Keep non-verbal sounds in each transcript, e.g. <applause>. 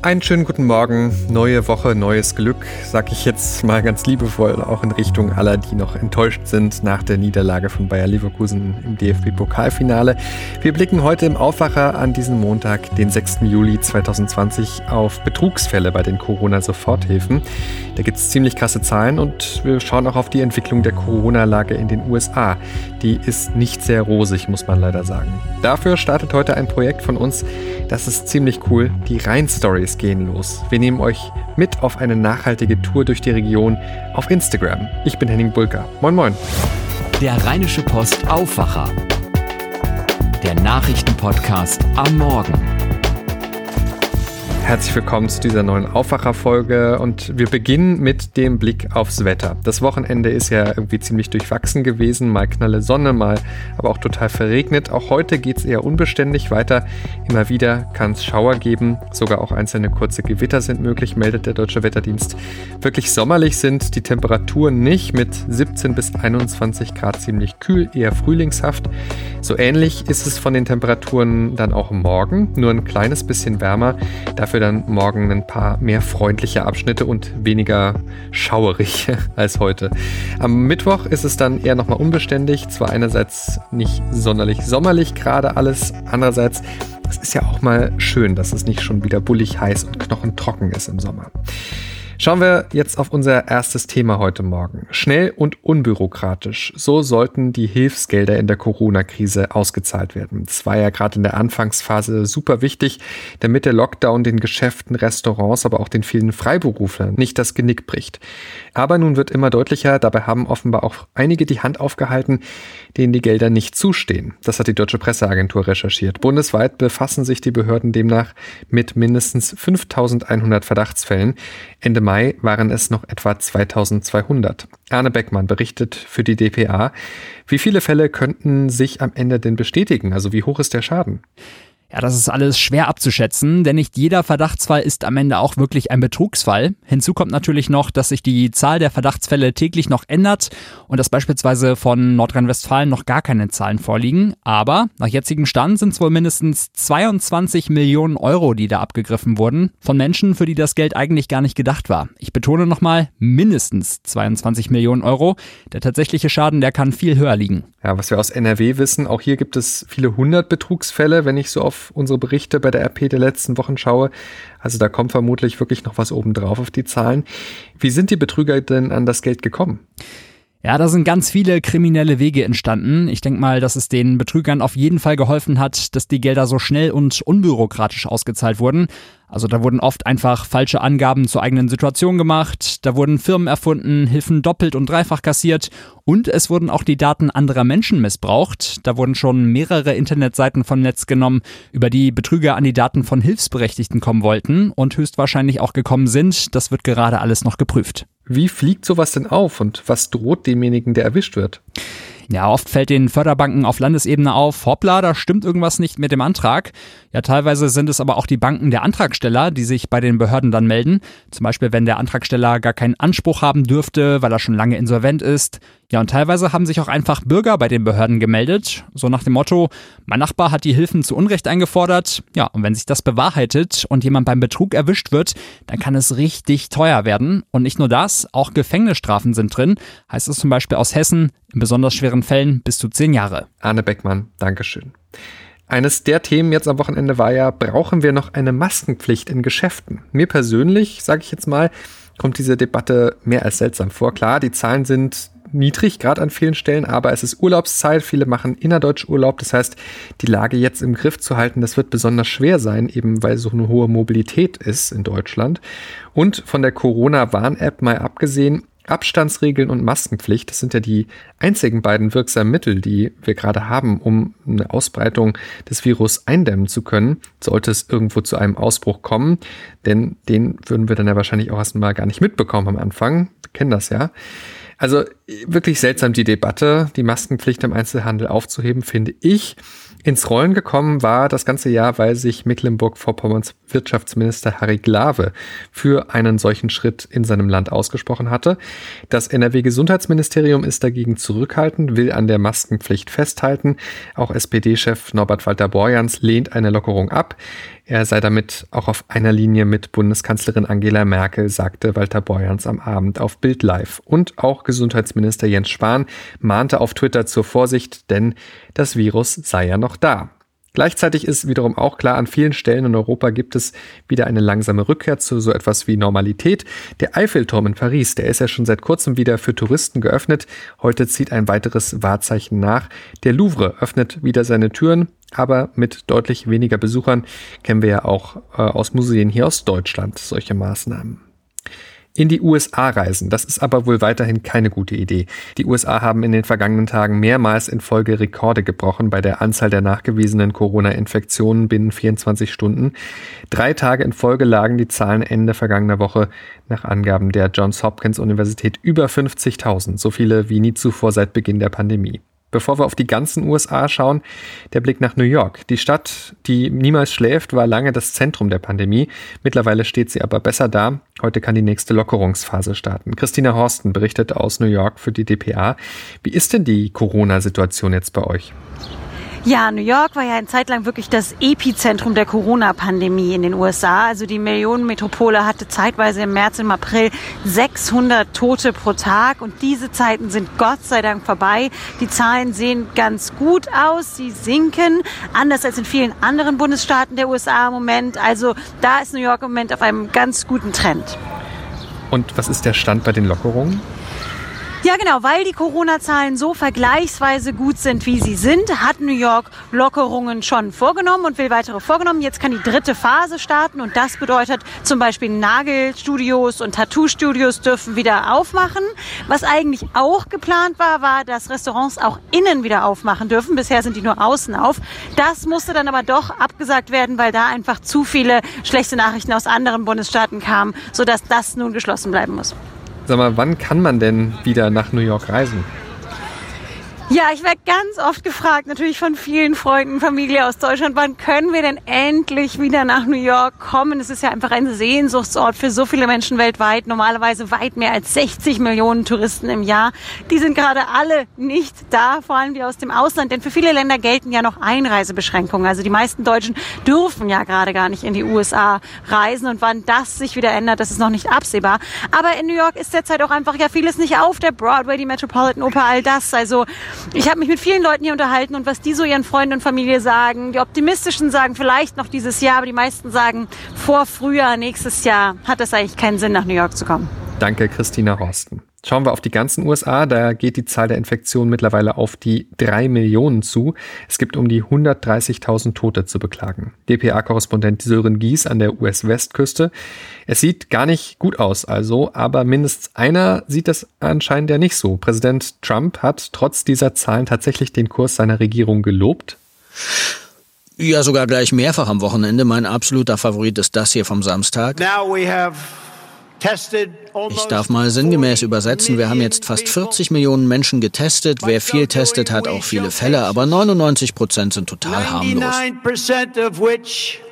Einen schönen guten Morgen, neue Woche, neues Glück, sag ich jetzt mal ganz liebevoll, auch in Richtung aller, die noch enttäuscht sind nach der Niederlage von Bayer Leverkusen im DFB-Pokalfinale. Wir blicken heute im Aufwacher an diesem Montag, den 6. Juli 2020, auf Betrugsfälle bei den Corona-Soforthilfen. Da gibt es ziemlich krasse Zahlen und wir schauen auch auf die Entwicklung der Corona-Lage in den USA. Die ist nicht sehr rosig, muss man leider sagen. Dafür startet heute ein Projekt von uns, das ist ziemlich cool, die Rhein-Stories Stories gehen los. Wir nehmen euch mit auf eine nachhaltige Tour durch die Region auf Instagram. Ich bin Henning Bulka. Moin Moin. Der Rheinische Post Aufwacher. Der Nachrichtenpodcast am Morgen. Herzlich willkommen zu dieser neuen Aufwacherfolge und wir beginnen mit dem Blick aufs Wetter. Das Wochenende ist ja irgendwie ziemlich durchwachsen gewesen, mal knalle Sonne, mal aber auch total verregnet. Auch heute geht es eher unbeständig weiter. Immer wieder kann es Schauer geben, sogar auch einzelne kurze Gewitter sind möglich, meldet der Deutsche Wetterdienst. Wirklich sommerlich sind die Temperaturen nicht mit 17 bis 21 Grad ziemlich kühl, eher frühlingshaft. So ähnlich ist es von den Temperaturen dann auch morgen, nur ein kleines bisschen wärmer. Dafür dafür dann morgen ein paar mehr freundliche Abschnitte und weniger schauerig <laughs> als heute. Am Mittwoch ist es dann eher nochmal unbeständig. Zwar einerseits nicht sonderlich sommerlich gerade alles, andererseits es ist ja auch mal schön, dass es nicht schon wieder bullig heiß und knochentrocken ist im Sommer. Schauen wir jetzt auf unser erstes Thema heute Morgen. Schnell und unbürokratisch. So sollten die Hilfsgelder in der Corona-Krise ausgezahlt werden. Das war ja gerade in der Anfangsphase super wichtig, damit der Lockdown den Geschäften, Restaurants, aber auch den vielen Freiberuflern nicht das Genick bricht. Aber nun wird immer deutlicher, dabei haben offenbar auch einige die Hand aufgehalten, denen die Gelder nicht zustehen. Das hat die Deutsche Presseagentur recherchiert. Bundesweit befassen sich die Behörden demnach mit mindestens 5100 Verdachtsfällen. Ende Mai waren es noch etwa 2200. Arne Beckmann berichtet für die dpa. Wie viele Fälle könnten sich am Ende denn bestätigen? Also wie hoch ist der Schaden? Ja, das ist alles schwer abzuschätzen, denn nicht jeder Verdachtsfall ist am Ende auch wirklich ein Betrugsfall. Hinzu kommt natürlich noch, dass sich die Zahl der Verdachtsfälle täglich noch ändert und dass beispielsweise von Nordrhein-Westfalen noch gar keine Zahlen vorliegen. Aber nach jetzigem Stand sind es wohl mindestens 22 Millionen Euro, die da abgegriffen wurden, von Menschen, für die das Geld eigentlich gar nicht gedacht war. Ich betone nochmal, mindestens 22 Millionen Euro. Der tatsächliche Schaden, der kann viel höher liegen. Ja, was wir aus NRW wissen, auch hier gibt es viele hundert Betrugsfälle, wenn ich so auf unsere Berichte bei der RP der letzten Wochen schaue. Also da kommt vermutlich wirklich noch was obendrauf auf die Zahlen. Wie sind die Betrüger denn an das Geld gekommen? Ja, da sind ganz viele kriminelle Wege entstanden. Ich denke mal, dass es den Betrügern auf jeden Fall geholfen hat, dass die Gelder so schnell und unbürokratisch ausgezahlt wurden. Also da wurden oft einfach falsche Angaben zur eigenen Situation gemacht, da wurden Firmen erfunden, Hilfen doppelt und dreifach kassiert und es wurden auch die Daten anderer Menschen missbraucht. Da wurden schon mehrere Internetseiten vom Netz genommen, über die Betrüger an die Daten von Hilfsberechtigten kommen wollten und höchstwahrscheinlich auch gekommen sind. Das wird gerade alles noch geprüft. Wie fliegt sowas denn auf und was droht demjenigen, der erwischt wird? Ja, oft fällt den Förderbanken auf Landesebene auf, hoppla, da stimmt irgendwas nicht mit dem Antrag. Ja, teilweise sind es aber auch die Banken der Antragsteller, die sich bei den Behörden dann melden. Zum Beispiel, wenn der Antragsteller gar keinen Anspruch haben dürfte, weil er schon lange insolvent ist. Ja, und teilweise haben sich auch einfach Bürger bei den Behörden gemeldet, so nach dem Motto, mein Nachbar hat die Hilfen zu Unrecht eingefordert. Ja, und wenn sich das bewahrheitet und jemand beim Betrug erwischt wird, dann kann es richtig teuer werden. Und nicht nur das, auch Gefängnisstrafen sind drin, heißt es zum Beispiel aus Hessen, in besonders schweren Fällen bis zu zehn Jahre. Arne Beckmann, Dankeschön. Eines der Themen jetzt am Wochenende war ja, brauchen wir noch eine Maskenpflicht in Geschäften? Mir persönlich, sage ich jetzt mal, kommt diese Debatte mehr als seltsam vor. Klar, die Zahlen sind niedrig, gerade an vielen Stellen, aber es ist Urlaubszeit, viele machen innerdeutsch Urlaub, das heißt, die Lage jetzt im Griff zu halten, das wird besonders schwer sein, eben weil so eine hohe Mobilität ist in Deutschland. Und von der Corona-Warn-App mal abgesehen, Abstandsregeln und Maskenpflicht, das sind ja die einzigen beiden wirksamen Mittel, die wir gerade haben, um eine Ausbreitung des Virus eindämmen zu können, sollte es irgendwo zu einem Ausbruch kommen. Denn den würden wir dann ja wahrscheinlich auch erstmal gar nicht mitbekommen am Anfang. Wir kennen das ja. Also wirklich seltsam die Debatte, die Maskenpflicht im Einzelhandel aufzuheben, finde ich. Ins Rollen gekommen war das ganze Jahr, weil sich Mecklenburg-Vorpommerns Wirtschaftsminister Harry Glawe für einen solchen Schritt in seinem Land ausgesprochen hatte. Das NRW-Gesundheitsministerium ist dagegen zurückhaltend, will an der Maskenpflicht festhalten. Auch SPD-Chef Norbert Walter Borjans lehnt eine Lockerung ab. Er sei damit auch auf einer Linie mit Bundeskanzlerin Angela Merkel, sagte Walter Borjans am Abend auf Bild Live. Und auch Gesundheitsminister Jens Spahn mahnte auf Twitter zur Vorsicht, denn das Virus sei ja noch da. Gleichzeitig ist wiederum auch klar, an vielen Stellen in Europa gibt es wieder eine langsame Rückkehr zu so etwas wie Normalität. Der Eiffelturm in Paris, der ist ja schon seit kurzem wieder für Touristen geöffnet. Heute zieht ein weiteres Wahrzeichen nach. Der Louvre öffnet wieder seine Türen, aber mit deutlich weniger Besuchern kennen wir ja auch äh, aus Museen hier aus Deutschland solche Maßnahmen in die USA reisen. Das ist aber wohl weiterhin keine gute Idee. Die USA haben in den vergangenen Tagen mehrmals in Folge Rekorde gebrochen bei der Anzahl der nachgewiesenen Corona-Infektionen binnen 24 Stunden. Drei Tage in Folge lagen die Zahlen Ende vergangener Woche nach Angaben der Johns Hopkins Universität über 50.000, so viele wie nie zuvor seit Beginn der Pandemie. Bevor wir auf die ganzen USA schauen, der Blick nach New York. Die Stadt, die niemals schläft, war lange das Zentrum der Pandemie. Mittlerweile steht sie aber besser da. Heute kann die nächste Lockerungsphase starten. Christina Horsten berichtet aus New York für die DPA. Wie ist denn die Corona-Situation jetzt bei euch? Ja, New York war ja eine Zeit lang wirklich das Epizentrum der Corona-Pandemie in den USA. Also die Millionenmetropole hatte zeitweise im März, im April 600 Tote pro Tag. Und diese Zeiten sind Gott sei Dank vorbei. Die Zahlen sehen ganz gut aus. Sie sinken, anders als in vielen anderen Bundesstaaten der USA im Moment. Also da ist New York im Moment auf einem ganz guten Trend. Und was ist der Stand bei den Lockerungen? Ja, genau, weil die Corona-Zahlen so vergleichsweise gut sind, wie sie sind, hat New York Lockerungen schon vorgenommen und will weitere vorgenommen. Jetzt kann die dritte Phase starten und das bedeutet zum Beispiel Nagelstudios und Tattoo-Studios dürfen wieder aufmachen. Was eigentlich auch geplant war, war, dass Restaurants auch innen wieder aufmachen dürfen. Bisher sind die nur außen auf. Das musste dann aber doch abgesagt werden, weil da einfach zu viele schlechte Nachrichten aus anderen Bundesstaaten kamen, sodass das nun geschlossen bleiben muss. Sag mal, wann kann man denn wieder nach New York reisen? Ja, ich werde ganz oft gefragt, natürlich von vielen Freunden, Familie aus Deutschland, wann können wir denn endlich wieder nach New York kommen? Es ist ja einfach ein Sehnsuchtsort für so viele Menschen weltweit, normalerweise weit mehr als 60 Millionen Touristen im Jahr. Die sind gerade alle nicht da, vor allem die aus dem Ausland, denn für viele Länder gelten ja noch Einreisebeschränkungen. Also die meisten Deutschen dürfen ja gerade gar nicht in die USA reisen und wann das sich wieder ändert, das ist noch nicht absehbar. Aber in New York ist derzeit auch einfach ja vieles nicht auf, der Broadway, die Metropolitan Oper, all das. Also ich habe mich mit vielen Leuten hier unterhalten und was die so ihren Freunden und Familie sagen. Die optimistischen sagen vielleicht noch dieses Jahr, aber die meisten sagen vor Frühjahr nächstes Jahr hat es eigentlich keinen Sinn, nach New York zu kommen. Danke, Christina Horsten. Schauen wir auf die ganzen USA, da geht die Zahl der Infektionen mittlerweile auf die drei Millionen zu. Es gibt um die 130.000 Tote zu beklagen. DPA-Korrespondent Sören Gies an der US-Westküste. Es sieht gar nicht gut aus also, aber mindestens einer sieht das anscheinend ja nicht so. Präsident Trump hat trotz dieser Zahlen tatsächlich den Kurs seiner Regierung gelobt. Ja, sogar gleich mehrfach am Wochenende. Mein absoluter Favorit ist das hier vom Samstag. Now we have ich darf mal sinngemäß übersetzen, wir haben jetzt fast 40 Millionen Menschen getestet. Wer viel testet, hat auch viele Fälle, aber 99 Prozent sind total harmlos.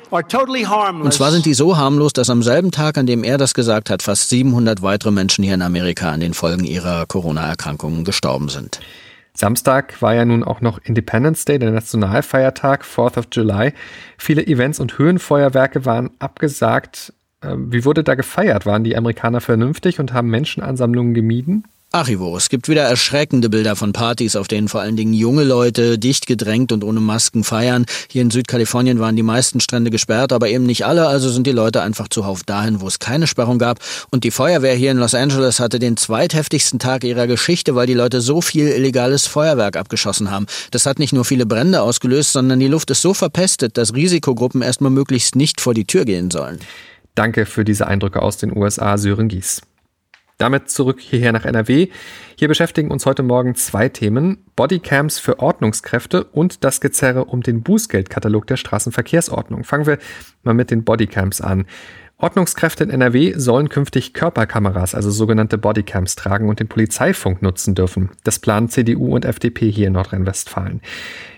Und zwar sind die so harmlos, dass am selben Tag, an dem er das gesagt hat, fast 700 weitere Menschen hier in Amerika an den Folgen ihrer Corona-Erkrankungen gestorben sind. Samstag war ja nun auch noch Independence Day, der Nationalfeiertag, 4th of July. Viele Events und Höhenfeuerwerke waren abgesagt. Ähm, wie wurde da gefeiert? Waren die Amerikaner vernünftig und haben Menschenansammlungen gemieden? Ach Ivo, es gibt wieder erschreckende Bilder von Partys, auf denen vor allen Dingen junge Leute dicht gedrängt und ohne Masken feiern. Hier in Südkalifornien waren die meisten Strände gesperrt, aber eben nicht alle, also sind die Leute einfach zuhauf dahin, wo es keine Sperrung gab. Und die Feuerwehr hier in Los Angeles hatte den zweitheftigsten Tag ihrer Geschichte, weil die Leute so viel illegales Feuerwerk abgeschossen haben. Das hat nicht nur viele Brände ausgelöst, sondern die Luft ist so verpestet, dass Risikogruppen erstmal möglichst nicht vor die Tür gehen sollen. Danke für diese Eindrücke aus den USA, Sören Gies. Damit zurück hierher nach NRW. Hier beschäftigen uns heute Morgen zwei Themen. Bodycams für Ordnungskräfte und das Gezerre um den Bußgeldkatalog der Straßenverkehrsordnung. Fangen wir mal mit den Bodycams an. Ordnungskräfte in NRW sollen künftig Körperkameras, also sogenannte Bodycams, tragen und den Polizeifunk nutzen dürfen. Das planen CDU und FDP hier in Nordrhein-Westfalen.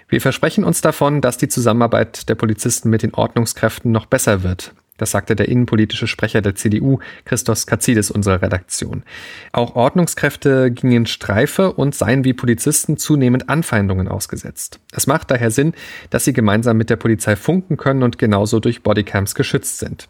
Wir versprechen uns davon, dass die Zusammenarbeit der Polizisten mit den Ordnungskräften noch besser wird. Das sagte der innenpolitische Sprecher der CDU, Christos Katzidis, unserer Redaktion. Auch Ordnungskräfte gingen Streife und seien wie Polizisten zunehmend Anfeindungen ausgesetzt. Es macht daher Sinn, dass sie gemeinsam mit der Polizei funken können und genauso durch Bodycams geschützt sind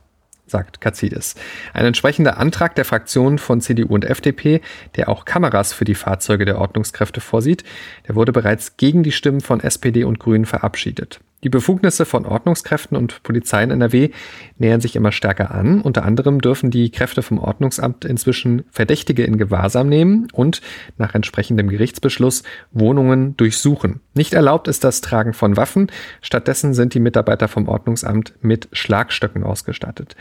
sagt Katzidis. Ein entsprechender Antrag der Fraktionen von CDU und FDP, der auch Kameras für die Fahrzeuge der Ordnungskräfte vorsieht, der wurde bereits gegen die Stimmen von SPD und Grünen verabschiedet. Die Befugnisse von Ordnungskräften und Polizei in NRW nähern sich immer stärker an. Unter anderem dürfen die Kräfte vom Ordnungsamt inzwischen Verdächtige in Gewahrsam nehmen und nach entsprechendem Gerichtsbeschluss Wohnungen durchsuchen. Nicht erlaubt ist das Tragen von Waffen. Stattdessen sind die Mitarbeiter vom Ordnungsamt mit Schlagstöcken ausgestattet.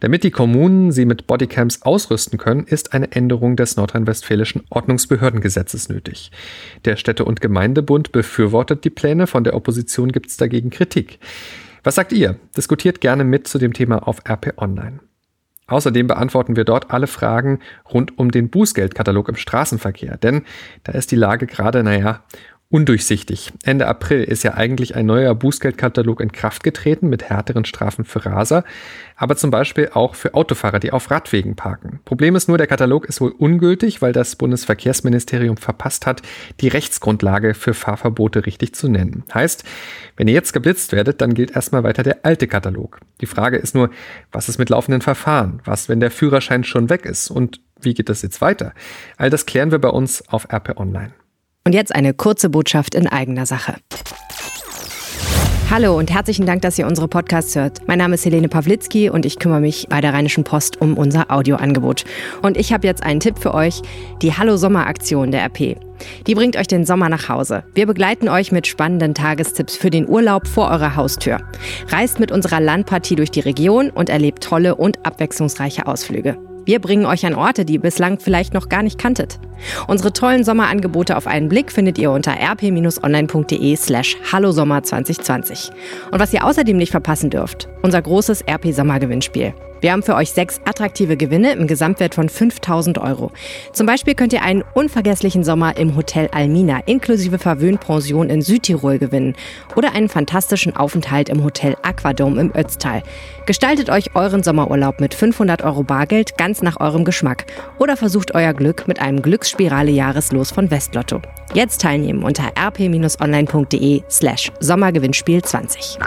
Damit die Kommunen sie mit Bodycams ausrüsten können, ist eine Änderung des nordrhein-westfälischen Ordnungsbehördengesetzes nötig. Der Städte- und Gemeindebund befürwortet die Pläne, von der Opposition gibt es dagegen Kritik. Was sagt ihr? Diskutiert gerne mit zu dem Thema auf RP Online. Außerdem beantworten wir dort alle Fragen rund um den Bußgeldkatalog im Straßenverkehr, denn da ist die Lage gerade, naja, undurchsichtig. Ende April ist ja eigentlich ein neuer Bußgeldkatalog in Kraft getreten mit härteren Strafen für Raser, aber zum Beispiel auch für Autofahrer, die auf Radwegen parken. Problem ist nur, der Katalog ist wohl ungültig, weil das Bundesverkehrsministerium verpasst hat, die Rechtsgrundlage für Fahrverbote richtig zu nennen. Heißt, wenn ihr jetzt geblitzt werdet, dann gilt erstmal weiter der alte Katalog. Die Frage ist nur, was ist mit laufenden Verfahren? Was, wenn der Führerschein schon weg ist? Und wie geht das jetzt weiter? All das klären wir bei uns auf RP Online. Und jetzt eine kurze Botschaft in eigener Sache. Hallo und herzlichen Dank, dass ihr unsere Podcasts hört. Mein Name ist Helene Pawlitzki und ich kümmere mich bei der Rheinischen Post um unser Audioangebot. Und ich habe jetzt einen Tipp für euch, die Hallo Sommer Aktion der RP. Die bringt euch den Sommer nach Hause. Wir begleiten euch mit spannenden Tagestipps für den Urlaub vor eurer Haustür. Reist mit unserer Landpartie durch die Region und erlebt tolle und abwechslungsreiche Ausflüge. Wir bringen euch an Orte, die ihr bislang vielleicht noch gar nicht kanntet. Unsere tollen Sommerangebote auf einen Blick findet ihr unter rp-online.de slash hallosommer 2020. Und was ihr außerdem nicht verpassen dürft, unser großes RP Sommergewinnspiel. Wir haben für euch sechs attraktive Gewinne im Gesamtwert von 5000 Euro. Zum Beispiel könnt ihr einen unvergesslichen Sommer im Hotel Almina inklusive Verwöhnpension in Südtirol gewinnen oder einen fantastischen Aufenthalt im Hotel Aquadome im Ötztal. Gestaltet euch euren Sommerurlaub mit 500 Euro Bargeld ganz nach eurem Geschmack oder versucht euer Glück mit einem Glücksspirale Jahreslos von Westlotto. Jetzt teilnehmen unter rp-online.de slash Sommergewinnspiel 20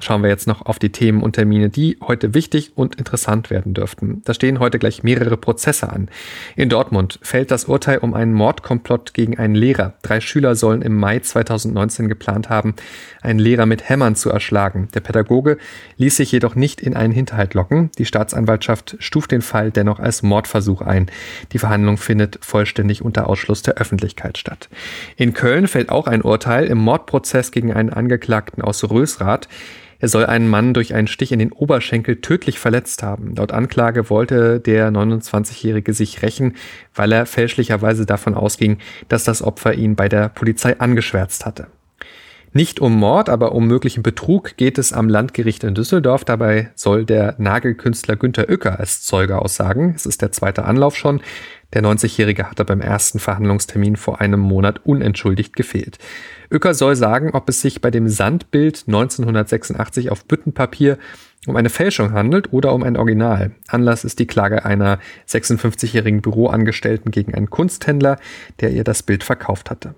schauen wir jetzt noch auf die Themen und Termine, die heute wichtig und interessant werden dürften. Da stehen heute gleich mehrere Prozesse an. In Dortmund fällt das Urteil um einen Mordkomplott gegen einen Lehrer. Drei Schüler sollen im Mai 2019 geplant haben, einen Lehrer mit Hämmern zu erschlagen. Der Pädagoge ließ sich jedoch nicht in einen Hinterhalt locken. Die Staatsanwaltschaft stuft den Fall dennoch als Mordversuch ein. Die Verhandlung findet vollständig unter Ausschluss der Öffentlichkeit statt. In Köln fällt auch ein Urteil im Mordprozess gegen einen Angeklagten aus Rösrath. Er soll einen Mann durch einen Stich in den Oberschenkel tödlich verletzt haben. Laut Anklage wollte der 29-Jährige sich rächen, weil er fälschlicherweise davon ausging, dass das Opfer ihn bei der Polizei angeschwärzt hatte. Nicht um Mord, aber um möglichen Betrug geht es am Landgericht in Düsseldorf. Dabei soll der Nagelkünstler Günter Uecker als Zeuge aussagen. Es ist der zweite Anlauf schon. Der 90-Jährige hatte beim ersten Verhandlungstermin vor einem Monat unentschuldigt gefehlt. Uecker soll sagen, ob es sich bei dem Sandbild 1986 auf Büttenpapier um eine Fälschung handelt oder um ein Original. Anlass ist die Klage einer 56-jährigen Büroangestellten gegen einen Kunsthändler, der ihr das Bild verkauft hatte.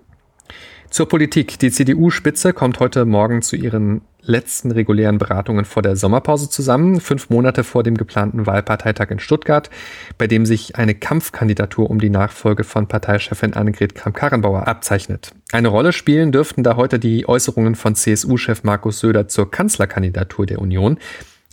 Zur Politik. Die CDU-Spitze kommt heute Morgen zu ihren letzten regulären Beratungen vor der Sommerpause zusammen, fünf Monate vor dem geplanten Wahlparteitag in Stuttgart, bei dem sich eine Kampfkandidatur um die Nachfolge von Parteichefin Annegret Kramp-Karrenbauer abzeichnet. Eine Rolle spielen dürften da heute die Äußerungen von CSU-Chef Markus Söder zur Kanzlerkandidatur der Union.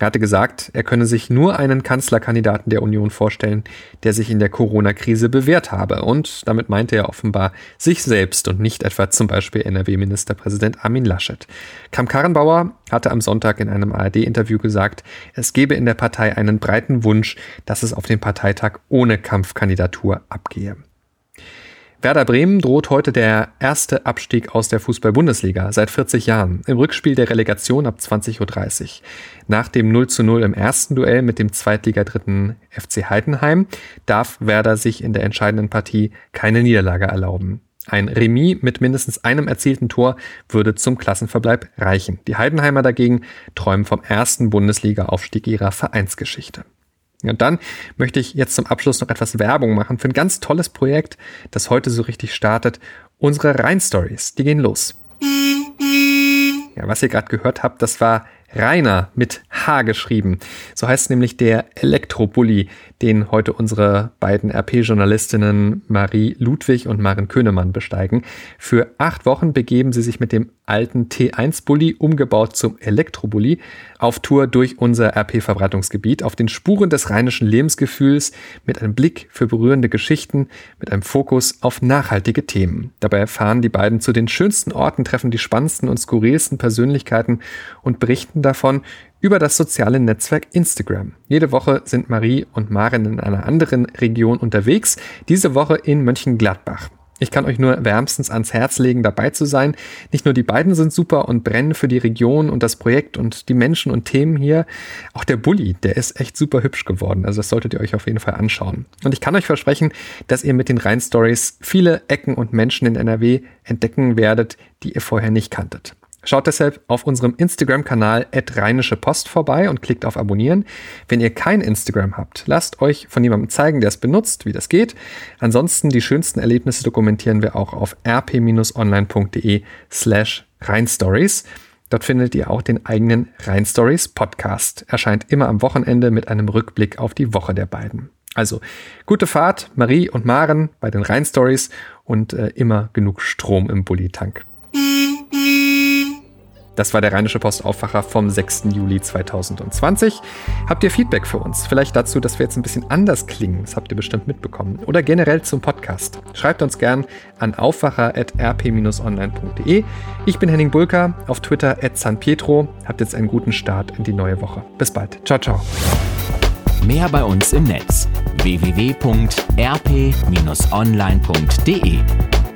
Er hatte gesagt, er könne sich nur einen Kanzlerkandidaten der Union vorstellen, der sich in der Corona-Krise bewährt habe. Und damit meinte er offenbar sich selbst und nicht etwa zum Beispiel NRW-Ministerpräsident Armin Laschet. Kram-Karrenbauer hatte am Sonntag in einem ARD-Interview gesagt, es gebe in der Partei einen breiten Wunsch, dass es auf dem Parteitag ohne Kampfkandidatur abgehe. Werder Bremen droht heute der erste Abstieg aus der Fußball-Bundesliga seit 40 Jahren. Im Rückspiel der Relegation ab 20.30 Uhr. Nach dem 0 zu 0 im ersten Duell mit dem Zweitligadritten FC Heidenheim darf Werder sich in der entscheidenden Partie keine Niederlage erlauben. Ein Remis mit mindestens einem erzielten Tor würde zum Klassenverbleib reichen. Die Heidenheimer dagegen träumen vom ersten Bundesliga-Aufstieg ihrer Vereinsgeschichte. Und dann möchte ich jetzt zum Abschluss noch etwas Werbung machen für ein ganz tolles Projekt, das heute so richtig startet. Unsere Rhein-Stories, die gehen los. Ja, was ihr gerade gehört habt, das war Rainer mit Geschrieben. So heißt nämlich der Elektrobully, den heute unsere beiden RP-Journalistinnen Marie Ludwig und Maren Könemann besteigen. Für acht Wochen begeben sie sich mit dem alten T1-Bully, umgebaut zum Elektrobully, auf Tour durch unser RP-Verbreitungsgebiet, auf den Spuren des rheinischen Lebensgefühls, mit einem Blick für berührende Geschichten, mit einem Fokus auf nachhaltige Themen. Dabei erfahren die beiden zu den schönsten Orten, treffen die spannendsten und skurrilsten Persönlichkeiten und berichten davon, über das soziale Netzwerk Instagram. Jede Woche sind Marie und Maren in einer anderen Region unterwegs, diese Woche in Mönchengladbach. Ich kann euch nur wärmstens ans Herz legen, dabei zu sein. Nicht nur die beiden sind super und brennen für die Region und das Projekt und die Menschen und Themen hier. Auch der Bulli, der ist echt super hübsch geworden. Also das solltet ihr euch auf jeden Fall anschauen. Und ich kann euch versprechen, dass ihr mit den Rhein-Stories viele Ecken und Menschen in NRW entdecken werdet, die ihr vorher nicht kanntet. Schaut deshalb auf unserem Instagram-Kanal Rheinische Post vorbei und klickt auf Abonnieren. Wenn ihr kein Instagram habt, lasst euch von jemandem zeigen, der es benutzt, wie das geht. Ansonsten die schönsten Erlebnisse dokumentieren wir auch auf rp-online.de slash Rheinstories. Dort findet ihr auch den eigenen Rheinstories Podcast. Erscheint immer am Wochenende mit einem Rückblick auf die Woche der beiden. Also gute Fahrt, Marie und Maren bei den Rheinstories und äh, immer genug Strom im Bulli-Tank. Das war der Rheinische Post Aufwacher vom 6. Juli 2020. Habt ihr Feedback für uns? Vielleicht dazu, dass wir jetzt ein bisschen anders klingen. Das habt ihr bestimmt mitbekommen. Oder generell zum Podcast. Schreibt uns gern an aufwacher.rp-online.de. Ich bin Henning Bulka, auf Twitter at San Pietro. Habt jetzt einen guten Start in die neue Woche. Bis bald. Ciao, ciao. Mehr bei uns im Netz www.rp-online.de